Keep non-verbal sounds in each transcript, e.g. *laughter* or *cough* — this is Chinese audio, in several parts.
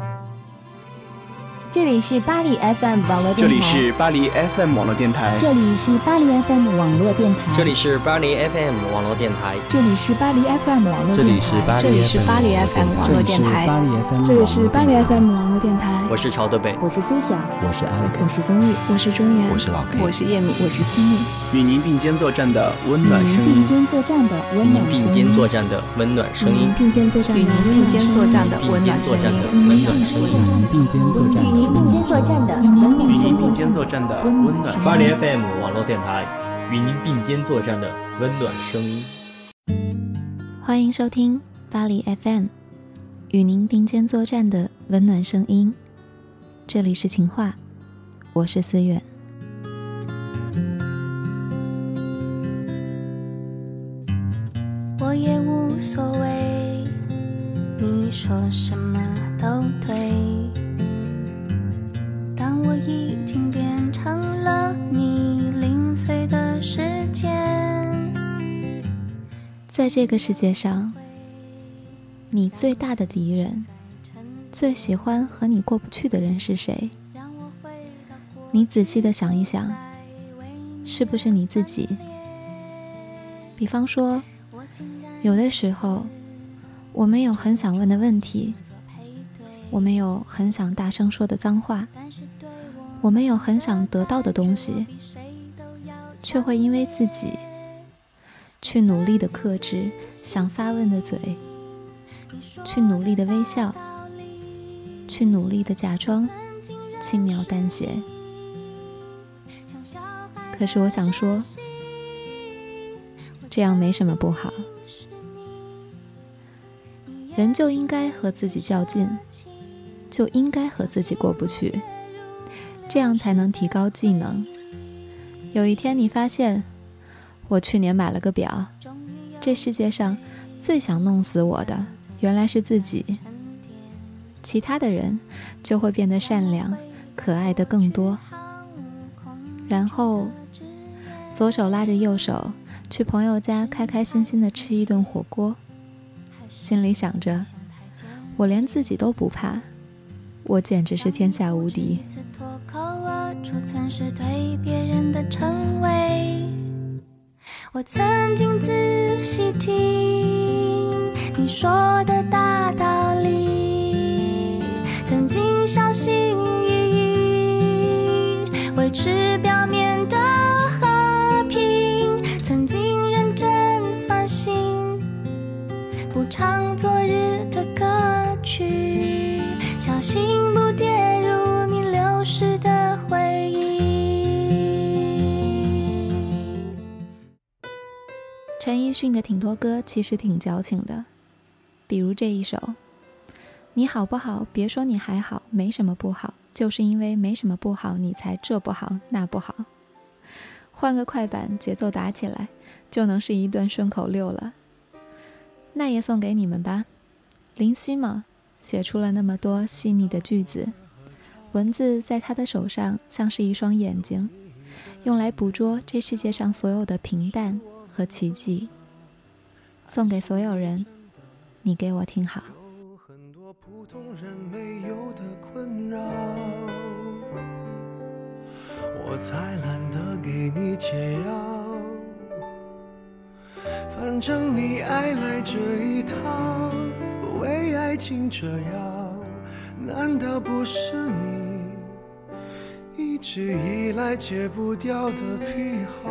Thank you. 这里是巴黎 FM 网络电台。这里是巴黎 FM 网络电台。这里是巴黎 FM 网络电台。这里是巴黎 FM 网络电台。这里是巴黎 FM 网络电台。这里是巴黎 FM 网络电台。这里是巴黎 FM 网络电台。我是朝德北，我是苏晓，我是 Alex，我是宗玉，我是钟岩，我是老 K，我是叶敏，我是西米。与您并肩作战的温暖声音。与您并肩作战的温暖声音。并肩作战的温暖声音。并肩作战的并肩作战的温暖声音。温暖声音。并肩作战。与您并肩作战的。与您并肩作战的温暖。巴黎 FM 网络电台，与您并肩作战的温暖声音。欢迎收听巴黎 FM，与您并肩作战的温暖声音。这里是情话，我是思远。这个世界上，你最大的敌人，最喜欢和你过不去的人是谁？你仔细的想一想，是不是你自己？比方说，有的时候，我们有很想问的问题，我们有很想大声说的脏话。我们有很想得到的东西，却会因为自己去努力的克制想发问的嘴，去努力的微笑，去努力的假装轻描淡写。可是我想说，这样没什么不好。人就应该和自己较劲，就应该和自己过不去。这样才能提高技能。有一天你发现，我去年买了个表，这世界上最想弄死我的原来是自己。其他的人就会变得善良、可爱的更多。然后，左手拉着右手去朋友家开开心心的吃一顿火锅，心里想着，我连自己都不怕。我简直是天下无敌。曾是对别人的称谓，我曾经仔细听你说的大道理，曾经小心翼翼维持表面的和平，曾经认真反省，不唱昨日的歌曲，小心陈奕迅的挺多歌其实挺矫情的，比如这一首：“你好不好？别说你还好，没什么不好，就是因为没什么不好，你才这不好那不好。”换个快板，节奏打起来，就能是一段顺口溜了。那也送给你们吧，林夕嘛，写出了那么多细腻的句子，文字在他的手上像是一双眼睛，用来捕捉这世界上所有的平淡。和奇迹，送给所有人。你给我听好。有很多普通人没有的困扰，我才懒得给你解药。反正你爱来这一套，为爱情折腰，难道不是你一直以来戒不掉的癖好？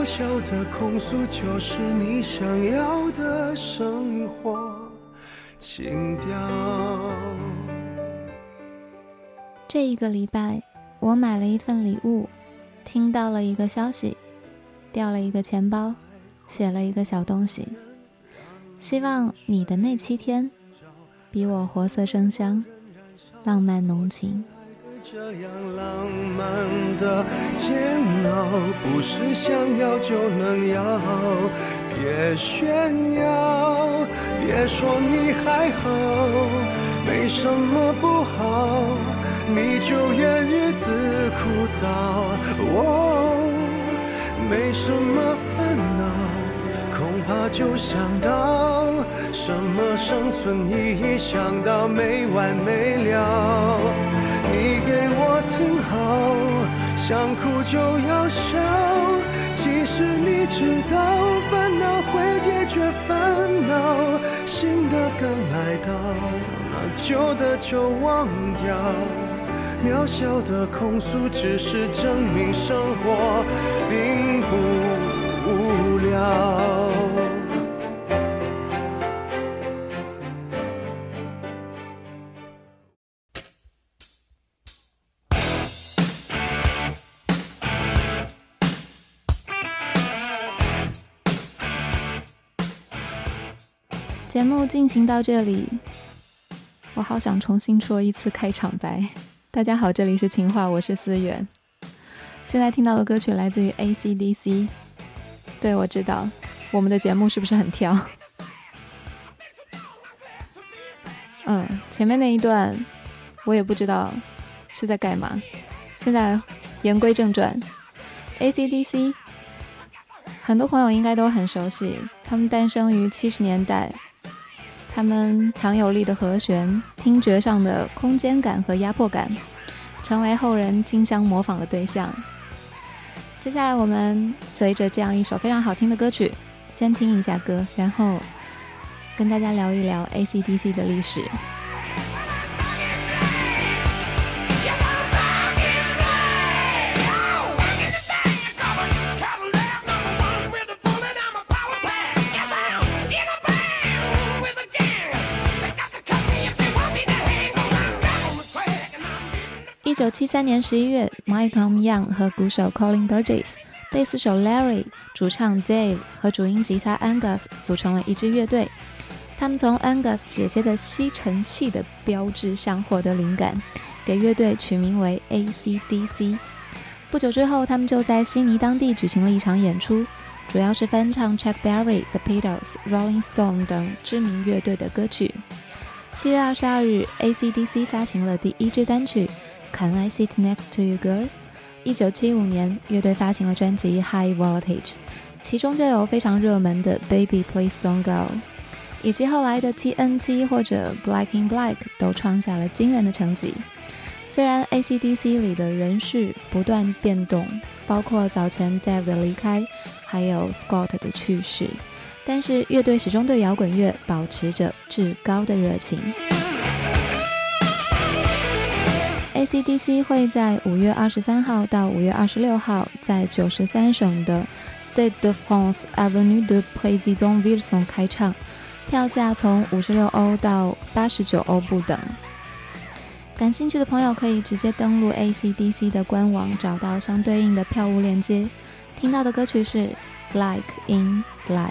渺小的控诉就是你想要的生活情调。这一个礼拜，我买了一份礼物，听到了一个消息，掉了一个钱包，写了一个小东西。希望你的那七天，比我活色生香，浪漫浓情。这样浪漫的煎熬，不是想要就能要。别炫耀，别说你还好，没什么不好，你就怨日子枯燥。哦，没什么烦恼，恐怕就想到什么生存意义，想到没完没了。你给我听好，想哭就要笑。其实你知道烦恼会解决烦恼，新的刚来到，那旧的就忘掉。渺小的控诉只是证明生活并不无聊。节目进行到这里，我好想重新说一次开场白。大家好，这里是情话，我是思远。现在听到的歌曲来自于 AC/DC。对，我知道我们的节目是不是很跳？嗯，前面那一段我也不知道是在干嘛。现在言归正传，AC/DC，很多朋友应该都很熟悉，他们诞生于七十年代。他们强有力的和弦、听觉上的空间感和压迫感，成为后人竞相模仿的对象。接下来，我们随着这样一首非常好听的歌曲，先听一下歌，然后跟大家聊一聊 AC/DC 的历史。九七三年十一月，Mike Young 和鼓手 Colin Burgess、贝斯手 Larry、主唱 Dave 和主音吉他 Angus 组成了一支乐队。他们从 Angus 姐姐的吸尘器的标志上获得灵感，给乐队取名为 AC/DC。不久之后，他们就在悉尼当地举行了一场演出，主要是翻唱 Chuck Berry、The Beatles、Rolling Stone 等知名乐队的歌曲。七月二十二日，AC/DC 发行了第一支单曲。Can I sit next to you, girl？一九七五年，乐队发行了专辑《High Voltage》，其中就有非常热门的《Baby Please Don't Go》，以及后来的 TNT 或者 Black in Black 都创下了惊人的成绩。虽然 AC/DC 里的人事不断变动，包括早前 Dave 的离开，还有 Scott 的去世，但是乐队始终对摇滚乐保持着至高的热情。AC/DC 会在五月二十三号到五月二十六号在九十三省的 Stade de France Avenue de Président Wilson 开唱，票价从五十六欧到八十九欧不等。感兴趣的朋友可以直接登录 AC/DC 的官网，找到相对应的票务链接。听到的歌曲是《Black in Black》。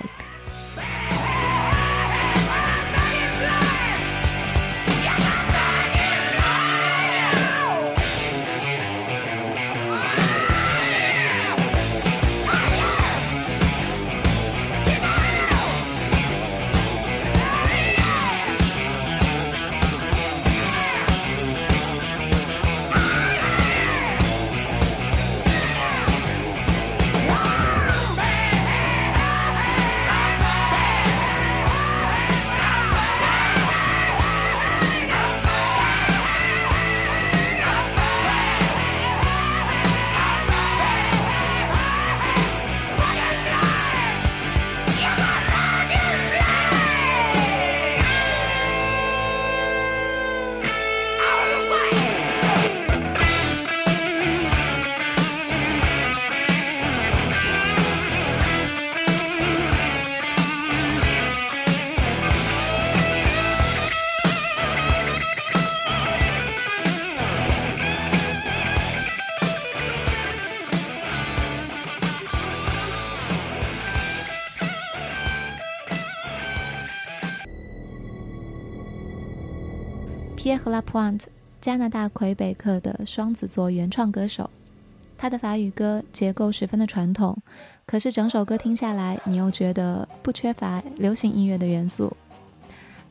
Pierre Lapointe，加拿大魁北克的双子座原创歌手。他的法语歌结构十分的传统，可是整首歌听下来，你又觉得不缺乏流行音乐的元素。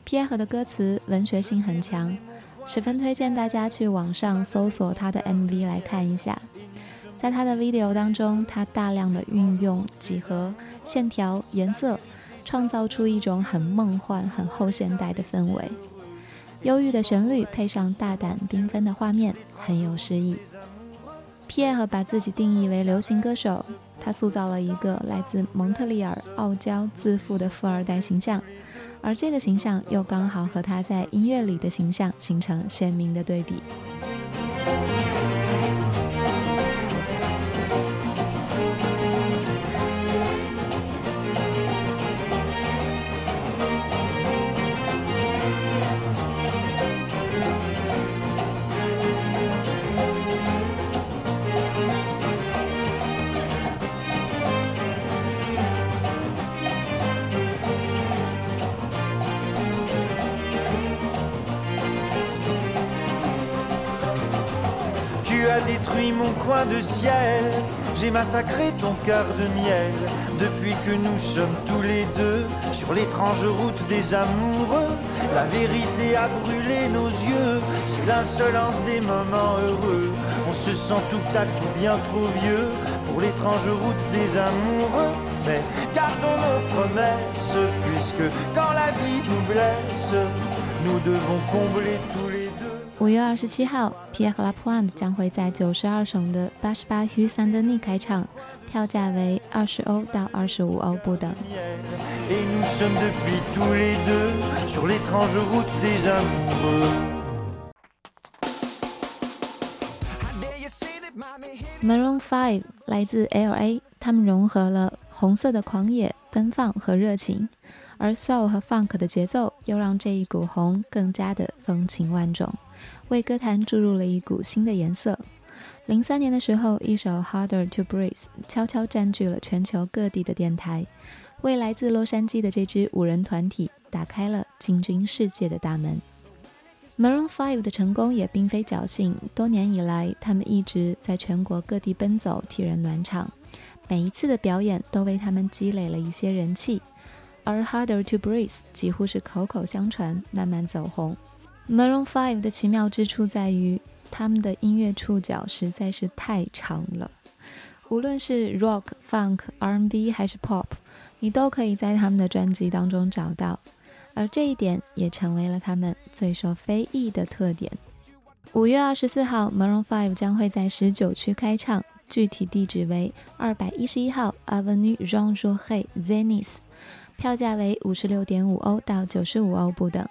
Pierre 的歌词文学性很强，十分推荐大家去网上搜索他的 MV 来看一下。在他的 video 当中，他大量的运用几何、线条、颜色，创造出一种很梦幻、很后现代的氛围。忧郁的旋律配上大胆缤纷的画面，很有诗意。Pierre 把自己定义为流行歌手，他塑造了一个来自蒙特利尔、傲娇自负的富二代形象，而这个形象又刚好和他在音乐里的形象形成鲜明的对比。De ciel. J'ai massacré ton cœur de miel depuis que nous sommes tous les deux sur l'étrange route des amoureux. La vérité a brûlé nos yeux, c'est l'insolence des moments heureux. On se sent tout à coup bien trop vieux pour l'étrange route des amoureux. Mais gardons nos promesses, puisque quand la vie nous blesse, nous devons combler les 五月二十七号，Pierre Lapointe 将会在九十二省的八十八 Rue Saint Denis 开唱，票价为二十欧到二十五欧不等。Maroon Five 来自 LA，他们融合了红色的狂野、奔放和热情，而 Soul 和 Funk 的节奏又让这一股红更加的风情万种。为歌坛注入了一股新的颜色。零三年的时候，一首《Harder to Breathe》悄悄占据了全球各地的电台，为来自洛杉矶的这支五人团体打开了进军世界的大门。Maroon Five 的成功也并非侥幸，多年以来，他们一直在全国各地奔走，替人暖场，每一次的表演都为他们积累了一些人气。而《Harder to Breathe》几乎是口口相传，慢慢走红。Maroon Five 的奇妙之处在于，他们的音乐触角实在是太长了。无论是 Rock、Funk、R&B 还是 Pop，你都可以在他们的专辑当中找到。而这一点也成为了他们最受非议的特点。五月二十四号，Maroon Five 将会在十九区开唱，具体地址为二百一十一号 Avenue Jean Jaurès Zenith，票价为五十六点五欧到九十五欧不等。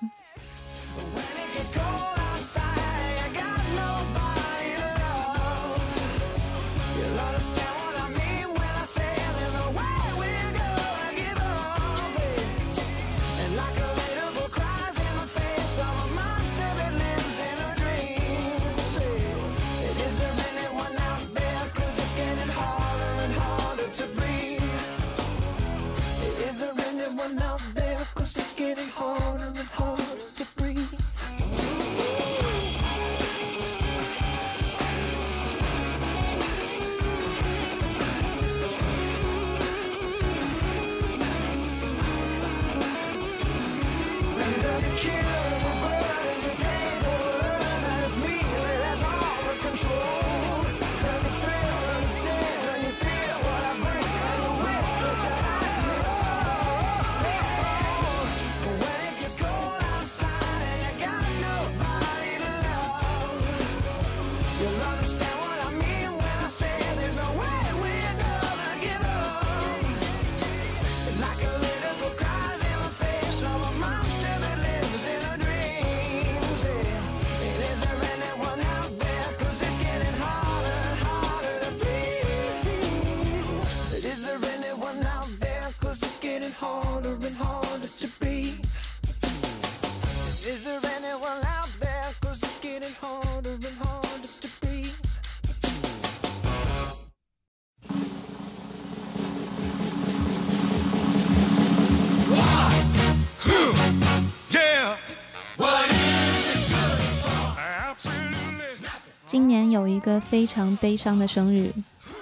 一个非常悲伤的生日，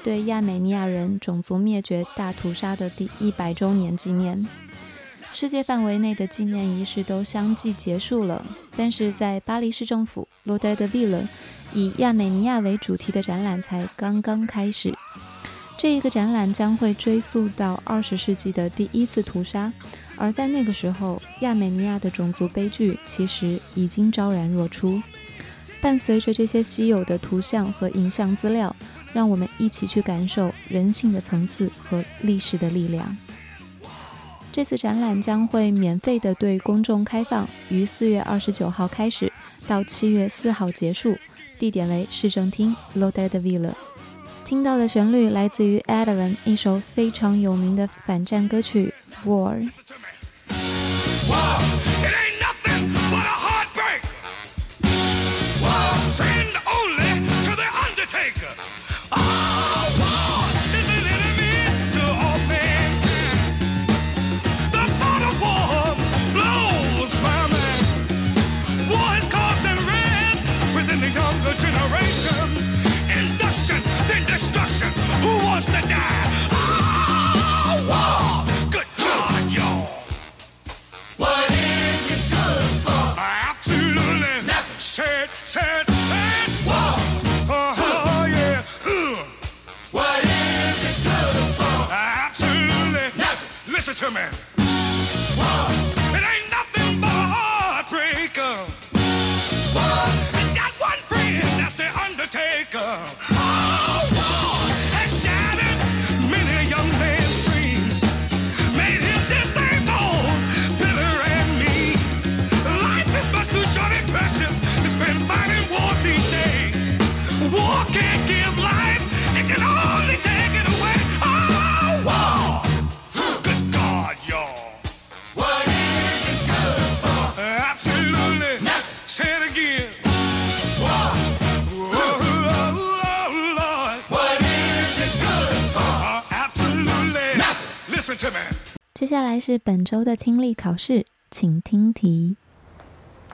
对亚美尼亚人种族灭绝大屠杀的第一百周年纪念。世界范围内的纪念仪式都相继结束了，但是在巴黎市政府 l o d e r de Ville，以亚美尼亚为主题的展览才刚刚开始。这一个展览将会追溯到二十世纪的第一次屠杀，而在那个时候，亚美尼亚的种族悲剧其实已经昭然若出。伴随着这些稀有的图像和影像资料，让我们一起去感受人性的层次和历史的力量。这次展览将会免费的对公众开放，于四月二十九号开始，到七月四号结束，地点为市政厅 l o d e de Villa。听到的旋律来自于 Advan 一首非常有名的反战歌曲《War》。Jamaica.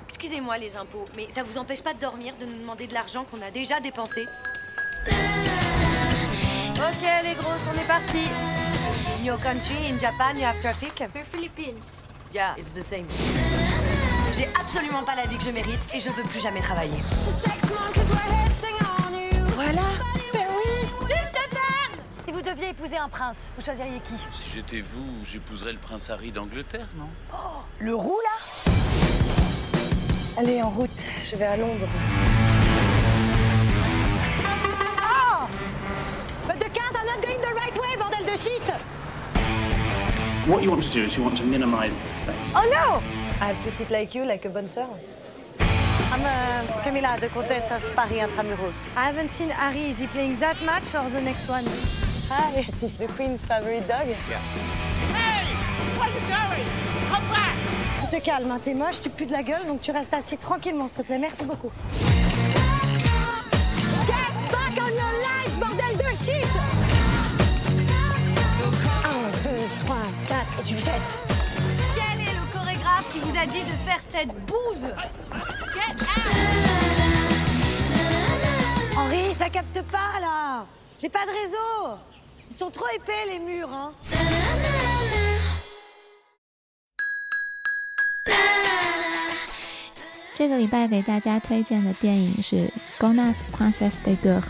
Excusez-moi les impôts, mais ça vous empêche pas de dormir, de nous demander de l'argent qu'on a déjà dépensé? Ok les grosses, on est parti. In your country, in Japan, you have traffic? We're Philippines. Yeah, it's the same. J'ai absolument pas la vie que je mérite et je veux plus jamais travailler. Voilà vous deviez épouser un prince, vous choisiriez qui Si j'étais vous, j'épouserais le prince Harry d'Angleterre, non Oh, le roux là Allez, en route, je vais à Londres. Oh But the cars are not going the right way, bordel de shit What you want to do is you want to minimize the space. Oh no I have to sit like you, like a bonne sœur. I'm uh, Camilla, the Countess of Paris Intramuros. I haven't seen Harry. Is he playing that match or the next one? Hi, *laughs* the Queen's favorite dog. Yeah. Hey! Where are you going? Come back! Tu te calmes, hein, t'es moche, tu pues de la gueule, donc tu restes assis tranquillement, s'il te plaît. Merci beaucoup. Get back on your life, bordel de shit! 1, 2, 3, 4, et tu jettes. Quel est le chorégraphe qui vous a dit de faire cette bouse? Get out! Henri, ça capte pas là J'ai pas de réseau Ils sont trop épais les murs, hein. *laughs* 这个礼拜给大家推荐的电影是《Gonas Princess de g u e r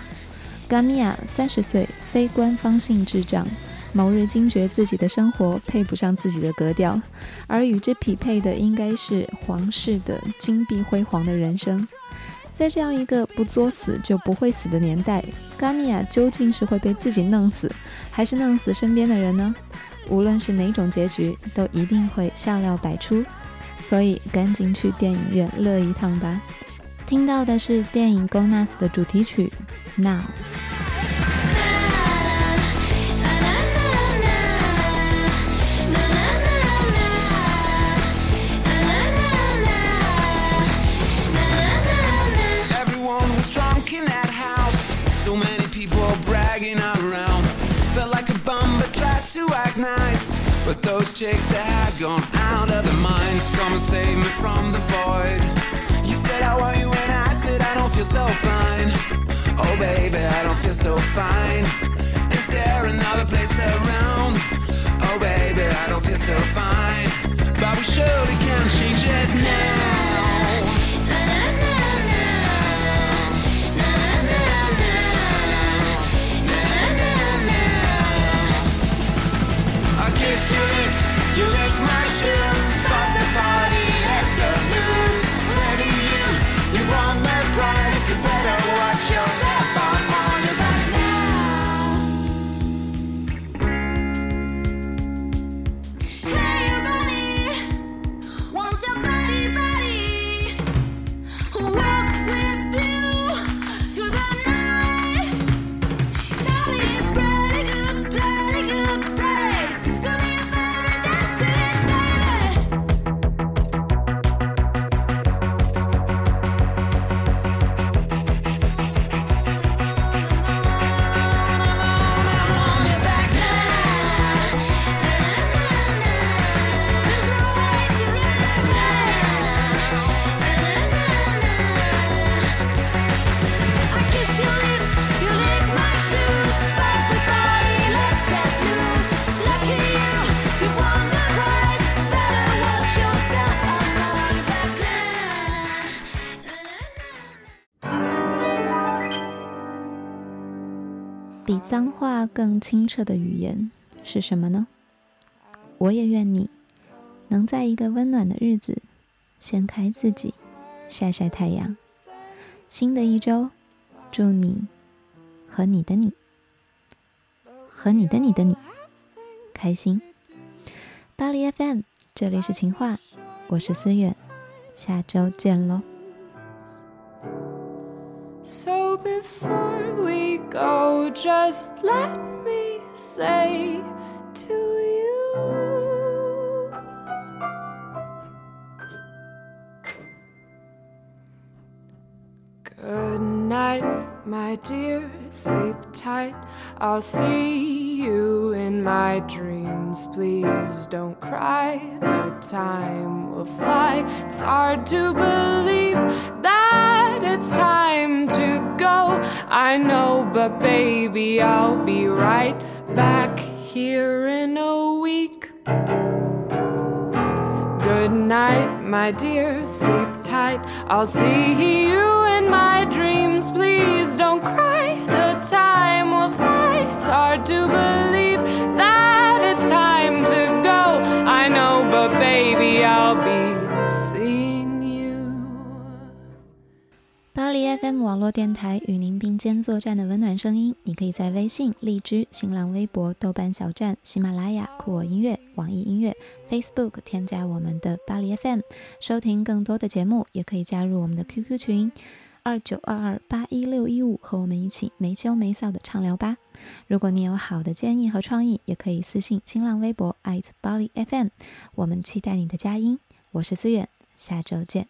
Gamia 三十岁，非官方性智障，某日惊觉自己的生活配不上自己的格调，而与之匹配的应该是皇室的金碧辉煌的人生。在这样一个不作死就不会死的年代，萨米亚究竟是会被自己弄死，还是弄死身边的人呢？无论是哪种结局，都一定会笑料百出，所以赶紧去电影院乐一趟吧！听到的是电影《Gonas》的主题曲《Now》。But those chicks that had gone out of their minds come and save me from the void. You said I want you and I said I don't feel so fine. Oh baby, I don't feel so fine. Is there another place around? Oh baby, I don't feel so fine. But we surely can change it now. Shit. 脏话更清澈的语言是什么呢？我也愿你能在一个温暖的日子掀开自己，晒晒太阳。新的一周，祝你和你的你，和你的你的你开心。巴黎 FM，这里是情话，我是思远，下周见喽。So before we go, just let me say to you Good night, my dear, sleep tight. I'll see you in my dreams. Please don't cry, the time will fly. It's hard to believe that it's time to go. I know, but baby, I'll be right back here in a week. Good night, my dear, sleep tight. I'll see you in my dreams. Please don't cry, the time will fly. It's hard to believe FM 网络电台与您并肩作战的温暖声音，你可以在微信、荔枝、新浪微博、豆瓣小站、喜马拉雅、酷我音乐、网易音乐、Facebook 添加我们的巴黎 FM，收听更多的节目，也可以加入我们的 QQ 群二九二二八一六一五，和我们一起没羞没臊的畅聊吧。如果你有好的建议和创意，也可以私信新浪微博 at 巴黎 FM，我们期待你的佳音。我是思远，下周见。